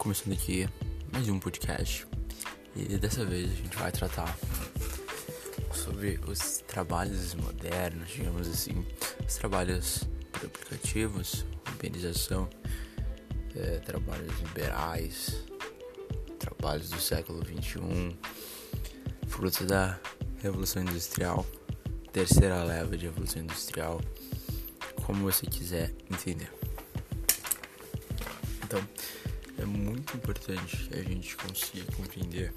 começando aqui mais um podcast e dessa vez a gente vai tratar sobre os trabalhos modernos, digamos assim, os trabalhos por aplicativos, urbanização, é, trabalhos liberais, trabalhos do século 21, frutos da Revolução Industrial, terceira leva de Revolução Industrial, como você quiser entender. Então, é muito importante a gente consiga compreender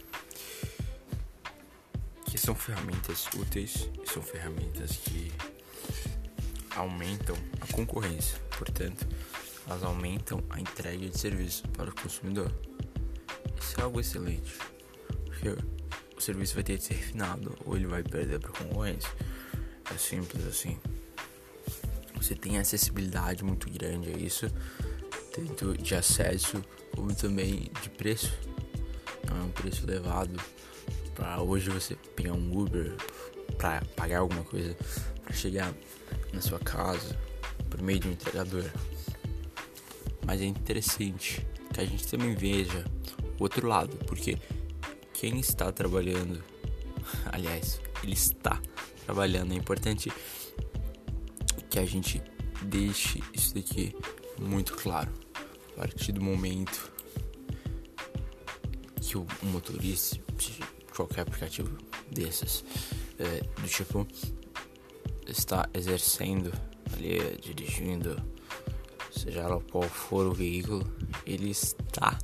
que são ferramentas úteis e são ferramentas que aumentam a concorrência, portanto, elas aumentam a entrega de serviço para o consumidor. Isso é algo excelente, porque o serviço vai ter que ser refinado ou ele vai perder para a concorrência. É simples assim. Você tem acessibilidade muito grande a isso, tanto de acesso como também de preço. Não é um preço elevado para hoje você pegar um Uber para pagar alguma coisa para chegar na sua casa por meio de um entregador. Mas é interessante que a gente também veja o outro lado, porque quem está trabalhando, aliás, ele está trabalhando, é importante que a gente deixe isso daqui muito claro. A partir do momento que o motorista de qualquer aplicativo desses, é, do tipo, está exercendo ali, dirigindo, seja lá qual for o veículo, ele está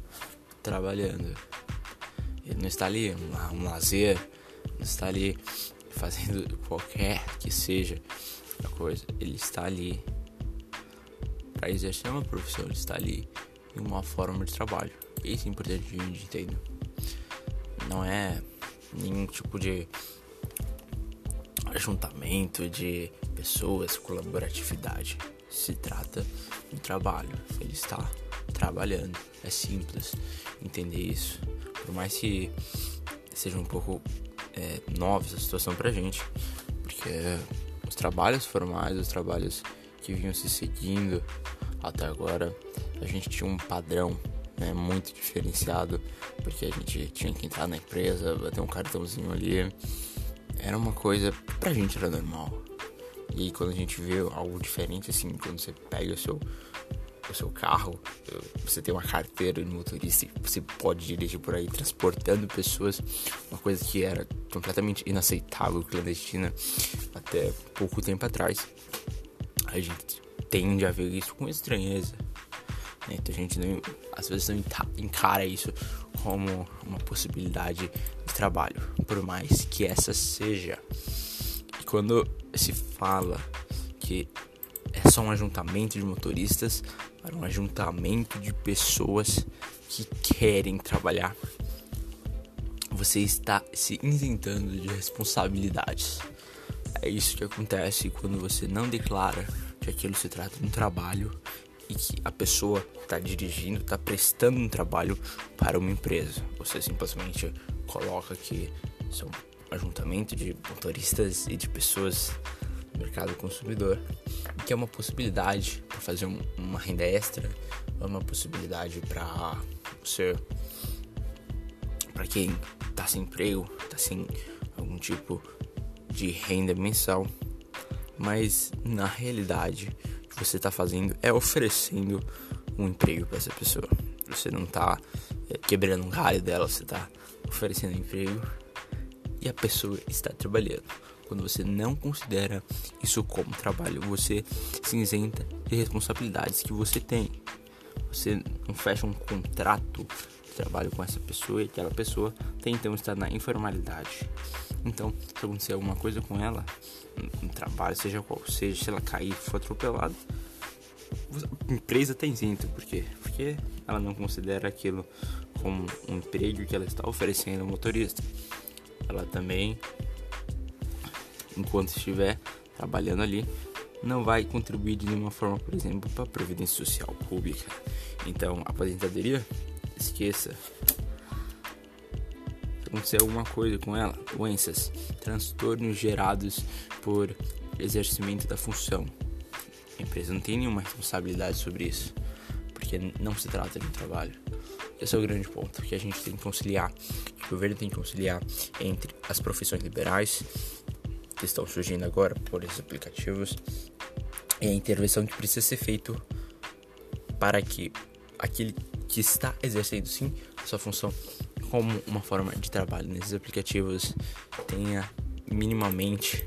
trabalhando. Ele não está ali um, um lazer, não está ali fazendo qualquer que seja a coisa. Ele está ali para exercer uma profissão, ele está ali em uma forma de trabalho. Isso é importante gente entender. Não é nenhum tipo de ajuntamento de pessoas, colaboratividade. Se trata de trabalho. Ele está trabalhando. É simples entender isso. Por mais que seja um pouco é, nova essa situação pra gente, porque os trabalhos formais, os trabalhos que vinham se seguindo até agora, a gente tinha um padrão né, muito diferenciado, porque a gente tinha que entrar na empresa, bater um cartãozinho ali. Era uma coisa, pra gente era normal. E aí, quando a gente vê algo diferente, assim, quando você pega o seu, o seu carro, você tem uma carteira de motorista e você pode dirigir por aí transportando pessoas, uma coisa que era completamente inaceitável, clandestina, até pouco tempo atrás. A gente tende a ver isso com estranheza. Né? Então a gente não, às vezes não encara isso como uma possibilidade de trabalho, por mais que essa seja. E quando se fala que é só um ajuntamento de motoristas para um ajuntamento de pessoas que querem trabalhar, você está se isentando de responsabilidades. É isso que acontece quando você não declara que aquilo se trata de um trabalho e que a pessoa está dirigindo, está prestando um trabalho para uma empresa. Você simplesmente coloca que são um ajuntamento de motoristas e de pessoas no mercado consumidor, que é uma possibilidade para fazer um, uma renda extra, é uma possibilidade para você, para quem está sem emprego, está sem algum tipo de renda mensal, mas na realidade o que você está fazendo é oferecendo um emprego para essa pessoa. Você não está é, quebrando um galho dela, você está oferecendo um emprego e a pessoa está trabalhando. Quando você não considera isso como trabalho, você se isenta de responsabilidades que você tem. Você não fecha um contrato de trabalho com essa pessoa e aquela pessoa tem então estar na informalidade. Então, se acontecer alguma coisa com ela, no trabalho, seja qual seja, se ela cair, for atropelada, a empresa está isenta. Por quê? Porque ela não considera aquilo como um emprego que ela está oferecendo ao motorista. Ela também, enquanto estiver trabalhando ali, não vai contribuir de nenhuma forma, por exemplo, para a Previdência Social Pública. Então, a aposentadoria, esqueça acontecer alguma coisa com ela, doenças, transtornos gerados por exercimento da função. A empresa não tem nenhuma responsabilidade sobre isso, porque não se trata de um trabalho. esse é o grande ponto que a gente tem que conciliar, que o governo tem que conciliar entre as profissões liberais que estão surgindo agora por esses aplicativos e a intervenção que precisa ser feito para que aquele que está exercendo sim a sua função como uma forma de trabalho nesses aplicativos tenha minimamente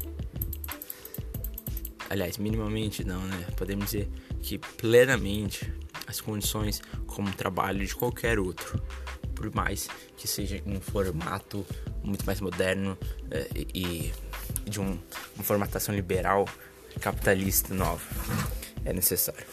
aliás, minimamente não, né? Podemos dizer que plenamente as condições como trabalho de qualquer outro, por mais que seja um formato muito mais moderno é, e de um, uma formatação liberal capitalista nova, é necessário.